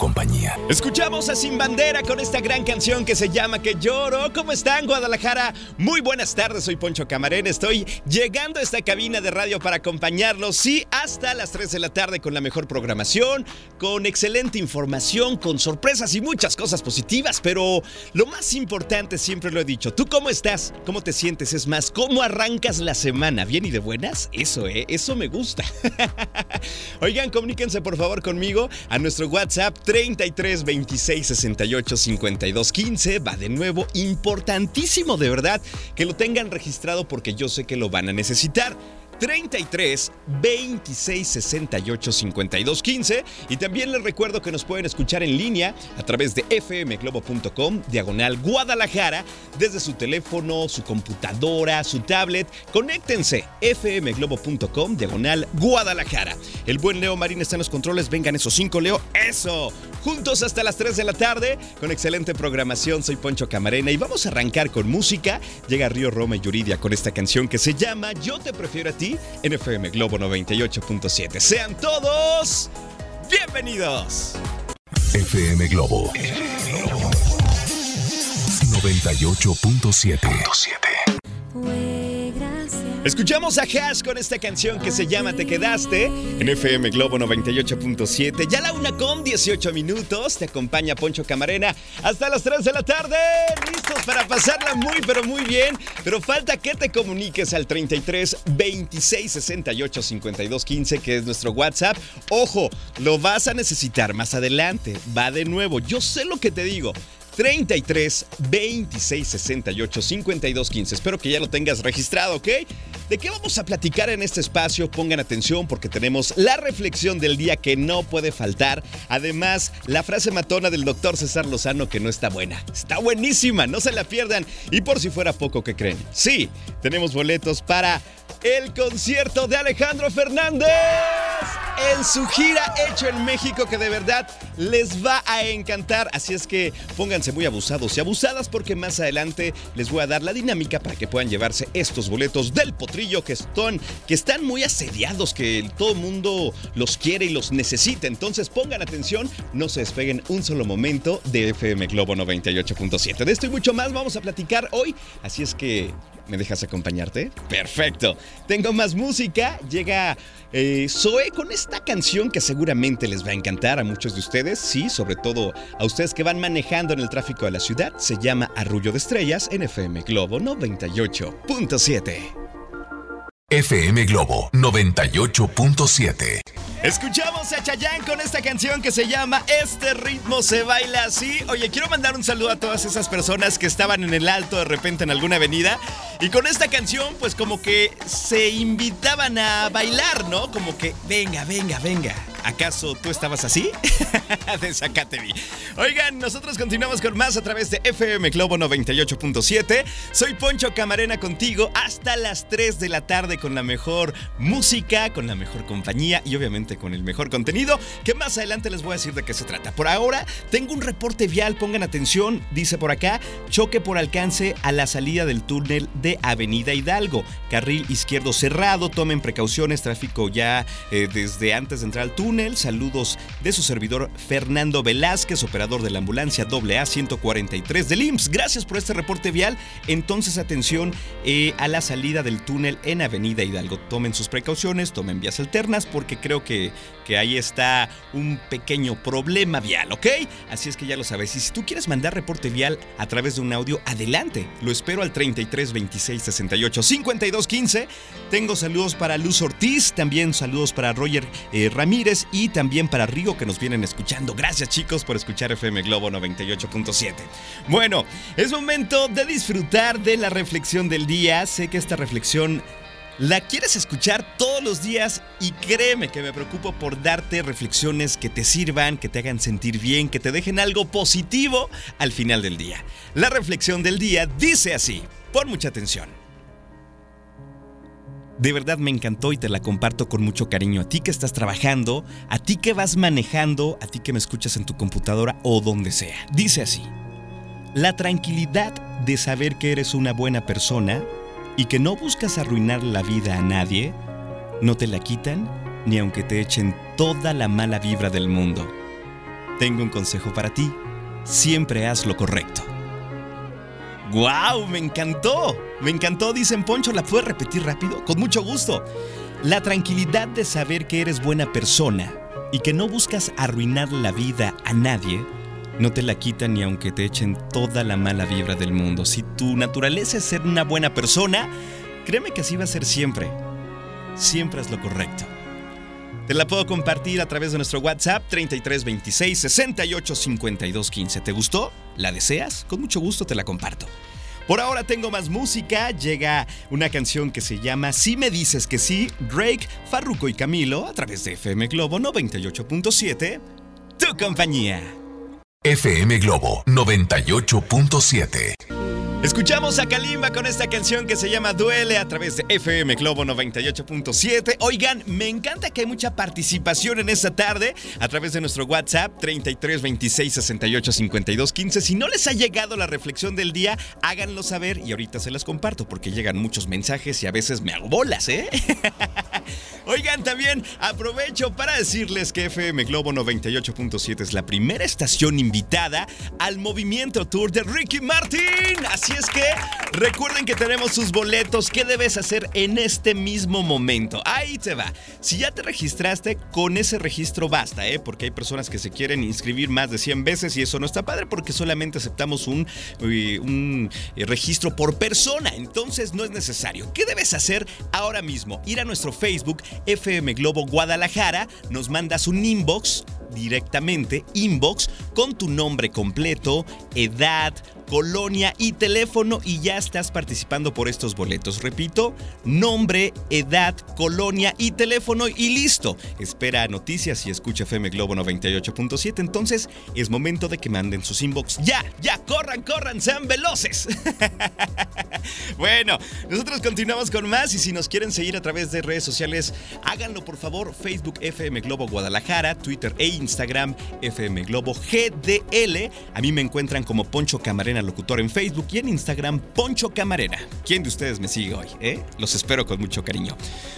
compañía. Escuchamos a Sin Bandera con esta gran canción que se llama Que lloro. ¿Cómo están, Guadalajara? Muy buenas tardes, soy Poncho Camarén. Estoy llegando a esta cabina de radio para acompañarlos, sí, hasta las 3 de la tarde con la mejor programación, con excelente información, con sorpresas y muchas cosas positivas. Pero lo más importante, siempre lo he dicho, ¿tú cómo estás? ¿Cómo te sientes? Es más, ¿cómo arrancas la semana? ¿Bien y de buenas? Eso, ¿eh? Eso me gusta. Oigan, comuníquense por favor conmigo a nuestro WhatsApp 33 26 68 52 15. Va de nuevo, importantísimo de verdad que lo tengan registrado porque yo sé que lo van a necesitar. 33 26 68 52 15 y también les recuerdo que nos pueden escuchar en línea a través de fmglobo.com diagonal Guadalajara desde su teléfono, su computadora, su tablet. Conéctense fmglobo.com diagonal Guadalajara. El buen Leo Marín está en los controles. Vengan esos cinco, Leo. Eso. Juntos hasta las 3 de la tarde con excelente programación. Soy Poncho Camarena y vamos a arrancar con música. Llega Río Roma y Yuridia con esta canción que se llama Yo te prefiero a ti en FM Globo 98.7. Sean todos bienvenidos. FM Globo 98.7. Escuchamos a Hash con esta canción que se llama Te Quedaste en FM Globo 98.7. Ya la una con 18 minutos. Te acompaña Poncho Camarena hasta las 3 de la tarde. Listos para pasarla muy, pero muy bien. Pero falta que te comuniques al 33 26 68 52 15, que es nuestro WhatsApp. Ojo, lo vas a necesitar más adelante. Va de nuevo. Yo sé lo que te digo. 33 26 68 52 15. Espero que ya lo tengas registrado, ¿ok? ¿De qué vamos a platicar en este espacio? Pongan atención porque tenemos la reflexión del día que no puede faltar. Además, la frase matona del doctor César Lozano que no está buena. Está buenísima, no se la pierdan. Y por si fuera poco que creen. Sí, tenemos boletos para el concierto de Alejandro Fernández en su gira hecho en México que de verdad les va a encantar. Así es que pónganse muy abusados y abusadas porque más adelante les voy a dar la dinámica para que puedan llevarse estos boletos del potrillo que están, muy asediados, que todo mundo los quiere y los necesita. Entonces pongan atención, no se despeguen un solo momento de FM Globo 98.7. De esto y mucho más vamos a platicar hoy. Así es que ¿Me dejas acompañarte? Perfecto. Tengo más música. Llega eh, Zoe con esta canción que seguramente les va a encantar a muchos de ustedes. Sí, sobre todo a ustedes que van manejando en el tráfico de la ciudad. Se llama Arrullo de Estrellas en FM Globo 98.7. FM Globo 98.7. Escuchamos a Chayanne con esta canción que se llama Este ritmo se baila así. Oye, quiero mandar un saludo a todas esas personas que estaban en el alto de repente en alguna avenida y con esta canción pues como que se invitaban a bailar, ¿no? Como que venga, venga, venga. ¿Acaso tú estabas así? Desacate Oigan, nosotros continuamos con más a través de FM Globo 98.7. Soy Poncho Camarena contigo hasta las 3 de la tarde con la mejor música, con la mejor compañía y obviamente con el mejor contenido que más adelante les voy a decir de qué se trata. Por ahora, tengo un reporte vial, pongan atención, dice por acá, choque por alcance a la salida del túnel de Avenida Hidalgo. Carril izquierdo cerrado, tomen precauciones, tráfico ya eh, desde antes de entrar al túnel Saludos de su servidor Fernando Velázquez, operador de la ambulancia AA 143 del IMSS. Gracias por este reporte vial. Entonces, atención eh, a la salida del túnel en Avenida Hidalgo. Tomen sus precauciones, tomen vías alternas, porque creo que, que ahí está un pequeño problema vial, ¿ok? Así es que ya lo sabes. Y si tú quieres mandar reporte vial a través de un audio, adelante. Lo espero al 33 26 68 52 15. Tengo saludos para Luz Ortiz, también saludos para Roger eh, Ramírez y también para Rigo que nos vienen escuchando. Gracias chicos por escuchar FM Globo 98.7. Bueno, es momento de disfrutar de la reflexión del día. Sé que esta reflexión la quieres escuchar todos los días y créeme que me preocupo por darte reflexiones que te sirvan, que te hagan sentir bien, que te dejen algo positivo al final del día. La reflexión del día dice así, pon mucha atención. De verdad me encantó y te la comparto con mucho cariño. A ti que estás trabajando, a ti que vas manejando, a ti que me escuchas en tu computadora o donde sea. Dice así. La tranquilidad de saber que eres una buena persona y que no buscas arruinar la vida a nadie, no te la quitan ni aunque te echen toda la mala vibra del mundo. Tengo un consejo para ti, siempre haz lo correcto. ¡Guau! Me encantó. Me encantó, dicen Poncho. ¿La puedes repetir rápido? Con mucho gusto. La tranquilidad de saber que eres buena persona y que no buscas arruinar la vida a nadie no te la quitan ni aunque te echen toda la mala vibra del mundo. Si tu naturaleza es ser una buena persona, créeme que así va a ser siempre. Siempre es lo correcto. Te la puedo compartir a través de nuestro WhatsApp 3326 68 52 15. ¿Te gustó? ¿La deseas? Con mucho gusto te la comparto. Por ahora tengo más música. Llega una canción que se llama Si me dices que sí, Drake, Farruko y Camilo a través de FM Globo 98.7. Tu compañía. FM Globo 98.7. Escuchamos a Kalimba con esta canción que se llama Duele a través de FM Globo 98.7. Oigan, me encanta que hay mucha participación en esta tarde a través de nuestro WhatsApp 33 26 68 52 15. Si no les ha llegado la reflexión del día, háganlo saber y ahorita se las comparto porque llegan muchos mensajes y a veces me hago bolas, ¿eh? Oigan, también aprovecho para decirles que FM Globo 98.7 es la primera estación invitada al movimiento tour de Ricky Martin. Así es que recuerden que tenemos sus boletos. ¿Qué debes hacer en este mismo momento? Ahí te va. Si ya te registraste, con ese registro basta, ¿eh? Porque hay personas que se quieren inscribir más de 100 veces y eso no está padre porque solamente aceptamos un, un registro por persona. Entonces no es necesario. ¿Qué debes hacer ahora mismo? Ir a nuestro Facebook FM Globo Guadalajara, nos mandas un inbox directamente, inbox, con tu nombre completo, edad, colonia y teléfono y ya estás participando por estos boletos. Repito, nombre, edad, colonia y teléfono y listo. Espera noticias y escucha FM Globo 98.7. Entonces es momento de que manden sus inbox. Ya, ya, corran, corran, sean veloces. bueno, nosotros continuamos con más y si nos quieren seguir a través de redes sociales, háganlo por favor. Facebook FM Globo Guadalajara, Twitter e Instagram FM Globo GDL. A mí me encuentran como Poncho Camarena Locutor en Facebook y en Instagram Poncho Camarena. ¿Quién de ustedes me sigue hoy? Eh? Los espero con mucho cariño.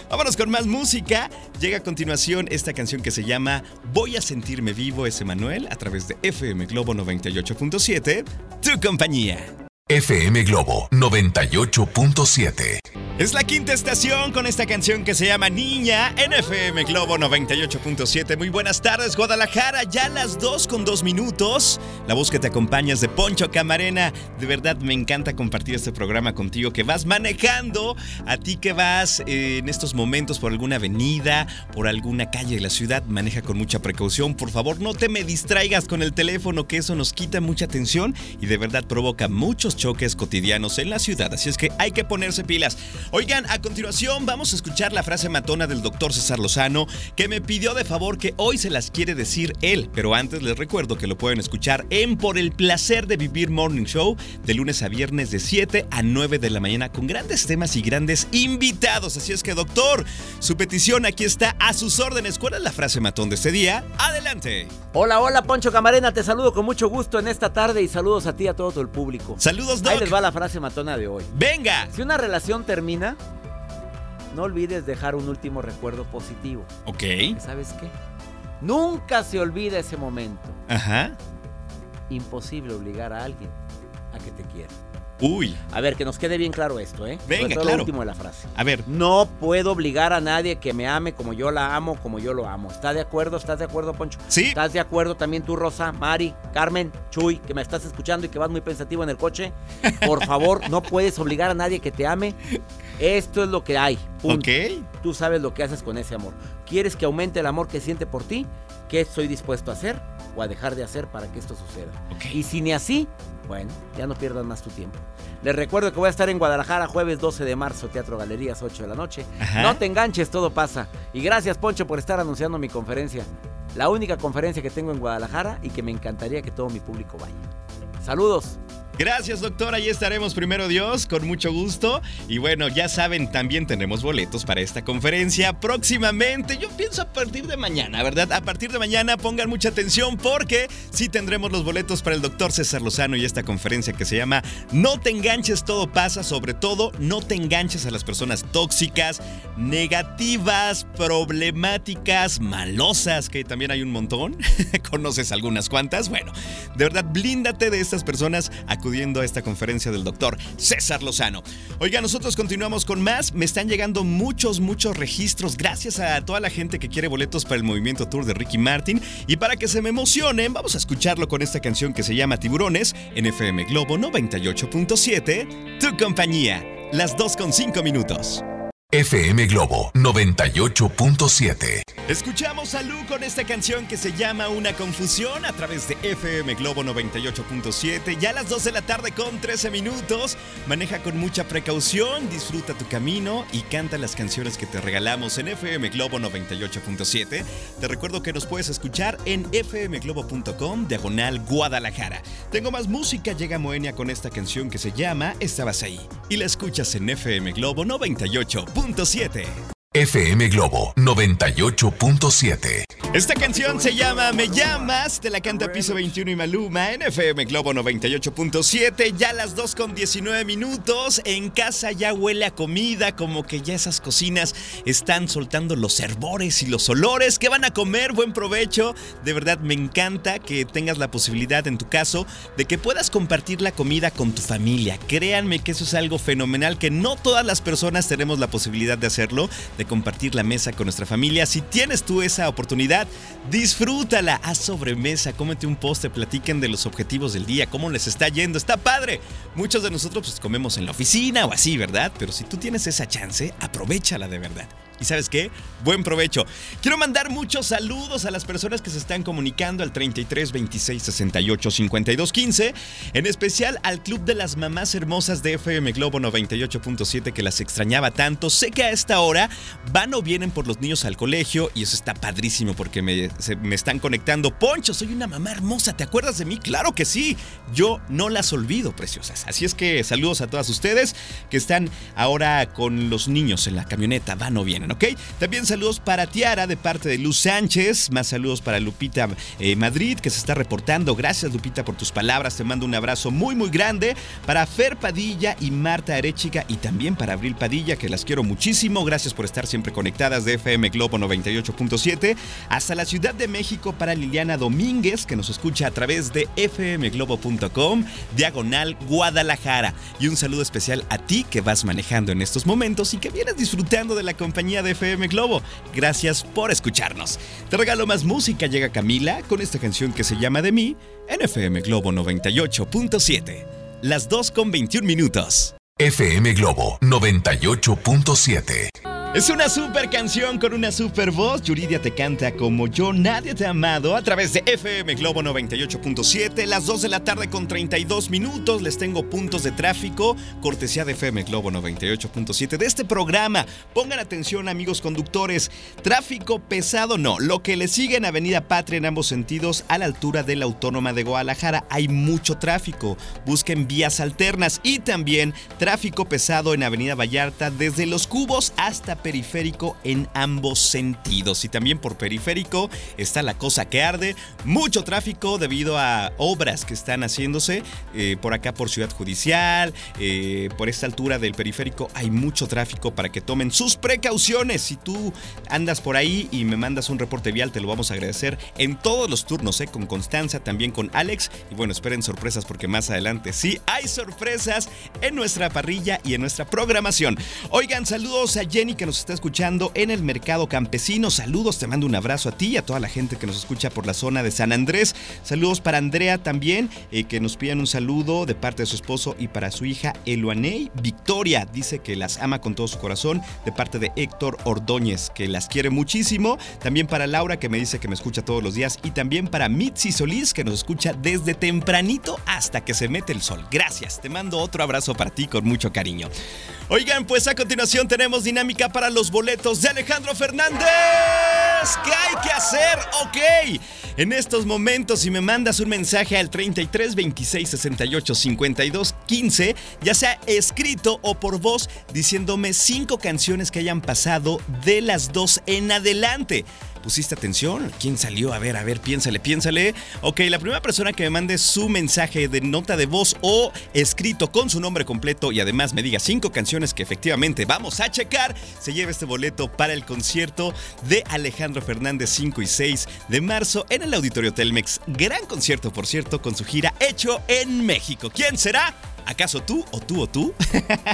Vámonos con más música. Llega a continuación esta canción que se llama Voy a sentirme vivo, es Emanuel, a través de FM Globo 98.7, tu compañía. FM Globo 98.7. Es la quinta estación con esta canción que se llama Niña en FM Globo 98.7. Muy buenas tardes, Guadalajara. Ya las 2 con 2 minutos. La voz que te acompañas de Poncho Camarena. De verdad me encanta compartir este programa contigo que vas manejando. A ti que vas eh, en estos momentos por alguna avenida, por alguna calle de la ciudad, maneja con mucha precaución. Por favor, no te me distraigas con el teléfono, que eso nos quita mucha atención y de verdad provoca muchos choques cotidianos en la ciudad. Así es que hay que ponerse pilas. Oigan, a continuación vamos a escuchar la frase matona del doctor César Lozano, que me pidió de favor que hoy se las quiere decir él, pero antes les recuerdo que lo pueden escuchar en Por el Placer de Vivir Morning Show, de lunes a viernes de 7 a 9 de la mañana, con grandes temas y grandes invitados. Así es que, doctor, su petición aquí está a sus órdenes. ¿Cuál es la frase matón de este día? Adelante. Hola, hola, Poncho Camarena, te saludo con mucho gusto en esta tarde y saludos a ti y a todo el público. Saludos, Doc. Ahí les va la frase matona de hoy. Venga. Si una relación termina, no olvides dejar un último recuerdo positivo. Ok. ¿Sabes qué? Nunca se olvida ese momento. Ajá. Imposible obligar a alguien a que te quiera. Uy. A ver, que nos quede bien claro esto, ¿eh? Venga, claro. Lo último de la frase. A ver, No puedo obligar a nadie que me ame como yo la amo, como yo lo amo. ¿Estás de acuerdo? ¿Estás de acuerdo, Poncho? Sí. ¿Estás de acuerdo también tú, Rosa, Mari, Carmen, Chuy, que me estás escuchando y que vas muy pensativo en el coche? Por favor, no puedes obligar a nadie que te ame. Esto es lo que hay. Punto. ok. Tú sabes lo que haces con ese amor. ¿Quieres que aumente el amor que siente por ti? ¿Qué estoy dispuesto a hacer o a dejar de hacer para que esto suceda? Y si ni así, bueno, ya no pierdas más tu tiempo. Les recuerdo que voy a estar en Guadalajara jueves 12 de marzo, Teatro Galerías, 8 de la noche. Ajá. No te enganches, todo pasa. Y gracias, Poncho, por estar anunciando mi conferencia. La única conferencia que tengo en Guadalajara y que me encantaría que todo mi público vaya. Saludos. Gracias, doctor. Ahí estaremos primero Dios, con mucho gusto. Y bueno, ya saben, también tenemos boletos para esta conferencia próximamente. Yo pienso a partir de mañana, ¿verdad? A partir de mañana pongan mucha atención porque sí tendremos los boletos para el doctor César Lozano y esta conferencia que se llama No te enganches, todo pasa. Sobre todo, no te enganches a las personas tóxicas, negativas, problemáticas, malosas, que también hay un montón. ¿Conoces algunas cuantas? Bueno, de verdad, blíndate de estas personas acudiendo a esta conferencia del doctor César Lozano. Oiga, nosotros continuamos con más. Me están llegando muchos, muchos registros. Gracias a toda la gente que quiere boletos para el movimiento tour de Ricky Martin. Y para que se me emocionen, vamos a escucharlo con esta canción que se llama Tiburones en FM Globo 98.7. Tu compañía. Las 2 con 5 minutos. FM Globo 98.7. Escuchamos a Lu con esta canción que se llama Una Confusión a través de FM Globo 98.7. Ya a las 2 de la tarde con 13 minutos. Maneja con mucha precaución, disfruta tu camino y canta las canciones que te regalamos en FM Globo 98.7. Te recuerdo que nos puedes escuchar en fmglobo.com diagonal Guadalajara. Tengo más música, llega Moenia con esta canción que se llama Estabas ahí. Y la escuchas en FM Globo 98.7. FM Globo 98.7. Esta canción se llama Me llamas, te la canta Piso 21 y Maluma en FM Globo 98.7, ya las 2 con 19 minutos, en casa ya huele a comida, como que ya esas cocinas están soltando los hervores y los olores que van a comer, buen provecho, de verdad me encanta que tengas la posibilidad en tu caso de que puedas compartir la comida con tu familia, créanme que eso es algo fenomenal que no todas las personas tenemos la posibilidad de hacerlo, de compartir la mesa con nuestra familia, si tienes tú esa oportunidad, disfrútala, haz sobremesa, cómete un postre, platiquen de los objetivos del día, cómo les está yendo, está padre. Muchos de nosotros pues comemos en la oficina o así, ¿verdad? Pero si tú tienes esa chance, aprovechala de verdad. ¿Y sabes qué? Buen provecho. Quiero mandar muchos saludos a las personas que se están comunicando al 33 26 68 52 15, en especial al Club de las Mamás Hermosas de FM Globo 98.7 que las extrañaba tanto. Sé que a esta hora van o vienen por los niños al colegio y eso está padrísimo porque me, se- me están conectando. Poncho, soy una mamá hermosa, ¿te acuerdas de mí? Claro que sí. Yo no las olvido, preciosas. Así es que saludos a todas ustedes que están ahora con los niños en la camioneta, van o vienen, ¿ok? También saludos para Tiara de parte de Luz Sánchez, más saludos para Lupita eh, Madrid que se está reportando. Gracias Lupita por tus palabras, te mando un abrazo muy muy grande para Fer Padilla y Marta Arechiga y también para Abril Padilla que las quiero muchísimo. Gracias por estar siempre conectadas de FM Globo 98.7 hasta la Ciudad de México para Liliana Domínguez que nos escucha a través de fmglobo.com diagonal Guadalajara y un saludo especial a ti que vas manejando en estos momentos y que vienes disfrutando de la compañía de FM Globo. Gracias por escucharnos. Te regalo más música, llega Camila con esta canción que se llama De mí en FM Globo 98.7. Las 2 con 21 minutos. FM Globo 98.7. Es una super canción con una super voz. Yuridia te canta como yo, nadie te ha amado a través de FM Globo 98.7. Las 2 de la tarde con 32 minutos. Les tengo puntos de tráfico. Cortesía de FM Globo 98.7 de este programa. Pongan atención, amigos conductores. Tráfico pesado no. Lo que le sigue en Avenida Patria en ambos sentidos a la altura de la Autónoma de Guadalajara. Hay mucho tráfico. Busquen vías alternas y también tráfico pesado en Avenida Vallarta desde Los Cubos hasta periférico en ambos sentidos. Y también por periférico está la cosa que arde. Mucho tráfico debido a obras que están haciéndose eh, por acá por Ciudad Judicial. Eh, por esta altura del periférico hay mucho tráfico para que tomen sus precauciones. Si tú andas por ahí y me mandas un reporte vial, te lo vamos a agradecer en todos los turnos, ¿eh? con Constanza, también con Alex. Y bueno, esperen sorpresas porque más adelante sí hay sorpresas en nuestra parrilla y en nuestra programación. Oigan, saludos a Jenny que nos está escuchando en el mercado campesino. Saludos, te mando un abrazo a ti y a toda la gente que nos escucha por la zona de San Andrés. Saludos para Andrea también, eh, que nos piden un saludo de parte de su esposo y para su hija Eluaney Victoria. Dice que las ama con todo su corazón de parte de Héctor Ordóñez, que las quiere muchísimo. También para Laura, que me dice que me escucha todos los días. Y también para Mitzi Solís, que nos escucha desde tempranito hasta que se mete el sol. Gracias, te mando otro abrazo para ti con mucho cariño. Oigan, pues a continuación tenemos dinámica para los boletos de Alejandro Fernández. ¿Qué hay que hacer? Ok. En estos momentos, si me mandas un mensaje al 33 26 68 52 15, ya sea escrito o por voz, diciéndome cinco canciones que hayan pasado de las dos en adelante pusiste atención? ¿Quién salió? A ver, a ver, piénsale, piénsale. Ok, la primera persona que me mande su mensaje de nota de voz o escrito con su nombre completo y además me diga cinco canciones que efectivamente vamos a checar, se lleva este boleto para el concierto de Alejandro Fernández 5 y 6 de marzo en el Auditorio Telmex. Gran concierto, por cierto, con su gira hecho en México. ¿Quién será? ¿Acaso tú o tú o tú?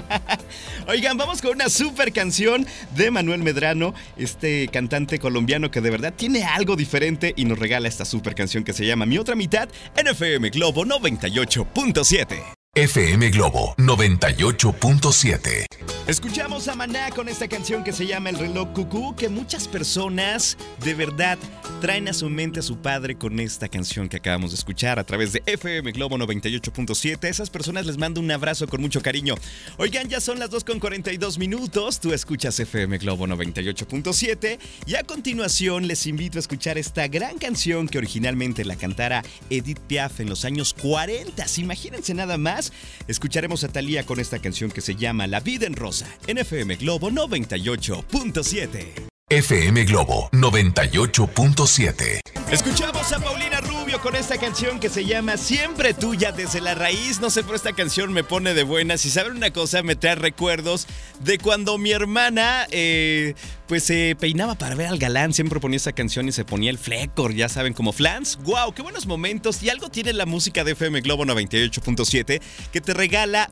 Oigan, vamos con una super canción de Manuel Medrano, este cantante colombiano que de verdad tiene algo diferente y nos regala esta super canción que se llama Mi otra mitad en FM Globo 98.7. FM Globo 98.7. Escuchamos a Maná con esta canción que se llama El reloj cucú, que muchas personas de verdad traen a su mente a su padre con esta canción que acabamos de escuchar a través de FM Globo 98.7. A esas personas les mando un abrazo con mucho cariño. Oigan, ya son las 2 con 42 minutos. Tú escuchas FM Globo 98.7 y a continuación les invito a escuchar esta gran canción que originalmente la cantara Edith Piaf en los años 40. Imagínense nada más escucharemos a Thalía con esta canción que se llama La vida en rosa en FM Globo 98.7. FM Globo 98.7. Escuchamos a Paulina Rubio con esta canción que se llama Siempre tuya desde la raíz. No sé, pero esta canción me pone de buenas. Y saben una cosa, me trae recuerdos de cuando mi hermana eh, pues se peinaba para ver al galán. Siempre ponía esta canción y se ponía el flecor, ya saben, como flans. ¡Wow! ¡Qué buenos momentos! Y algo tiene la música de FM Globo 98.7 que te regala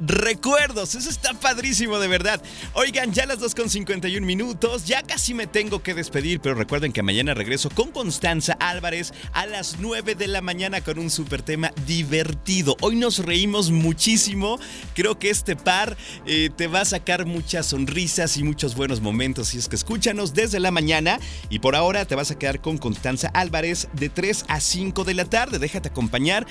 recuerdos. Eso está padrísimo, de verdad. Oigan, ya las 2.51 minutos. Ya casi me tengo que despedir, pero recuerden que mañana regreso con Constanza Álvarez a las 9 de la mañana con un super tema divertido. Hoy nos reímos muchísimo. Creo que este par eh, te va a sacar muchas sonrisas y muchos buenos momentos. Y es que escúchanos desde la mañana. Y por ahora te vas a quedar con Constanza Álvarez de 3 a 5 de la tarde. Déjate acompañar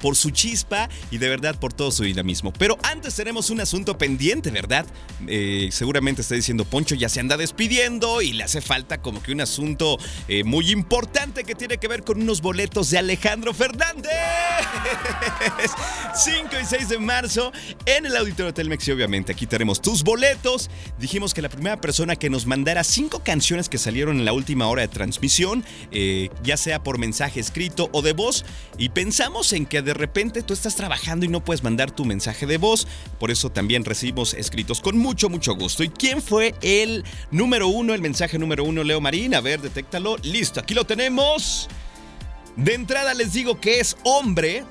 por su chispa y de verdad por todo su dinamismo. Pero antes tenemos un asunto pendiente, ¿verdad? Eh, seguramente está diciendo Poncho ya se anda despidiendo y le hace falta como que un asunto eh, muy importante que tiene que ver con unos boletos de Alejandro Fernández. 5 y 6 de marzo en el Auditorio Telmex y obviamente aquí tenemos tus boletos. Dijimos que la primera persona que nos mandara cinco canciones que salieron en la última hora de transmisión, eh, ya sea por mensaje escrito o de voz, y pensamos en que de repente tú estás trabajando y no puedes mandar tu mensaje de voz por eso también recibimos escritos con mucho, mucho gusto. ¿Y quién fue el número uno, el mensaje número uno, Leo Marín? A ver, detéctalo. Listo, aquí lo tenemos. De entrada les digo que es hombre.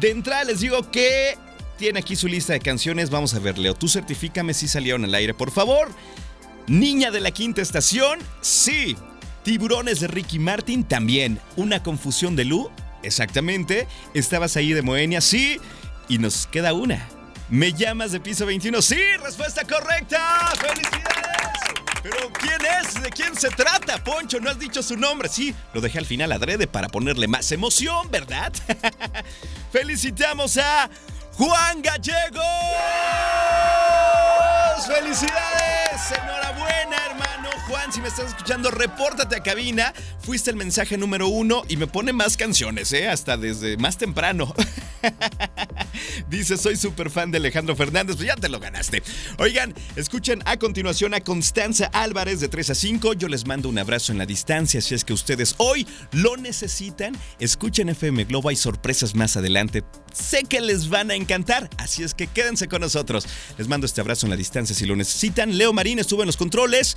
De entrada les digo que tiene aquí su lista de canciones. Vamos a ver, Leo, tú certifícame si salieron al aire, por favor. Niña de la quinta estación, sí. Tiburones de Ricky Martin, también. Una confusión de Lu, exactamente. Estabas ahí de Moenia, sí. Y nos queda una. ¿Me llamas de piso 21? Sí, respuesta correcta. ¡Felicidades! Pero ¿quién es? ¿De quién se trata? Poncho, no has dicho su nombre. Sí, lo dejé al final adrede para ponerle más emoción, ¿verdad? Felicitamos a Juan Gallegos. ¡Felicidades! Juan, si me estás escuchando, repórtate a cabina. Fuiste el mensaje número uno y me pone más canciones, ¿eh? Hasta desde más temprano. Dice, soy súper fan de Alejandro Fernández, pues ya te lo ganaste. Oigan, escuchen a continuación a Constanza Álvarez de 3 a 5. Yo les mando un abrazo en la distancia, si es que ustedes hoy lo necesitan. Escuchen FM Globo, hay sorpresas más adelante. Sé que les van a encantar, así es que quédense con nosotros. Les mando este abrazo en la distancia si lo necesitan. Leo Marín estuvo en los controles.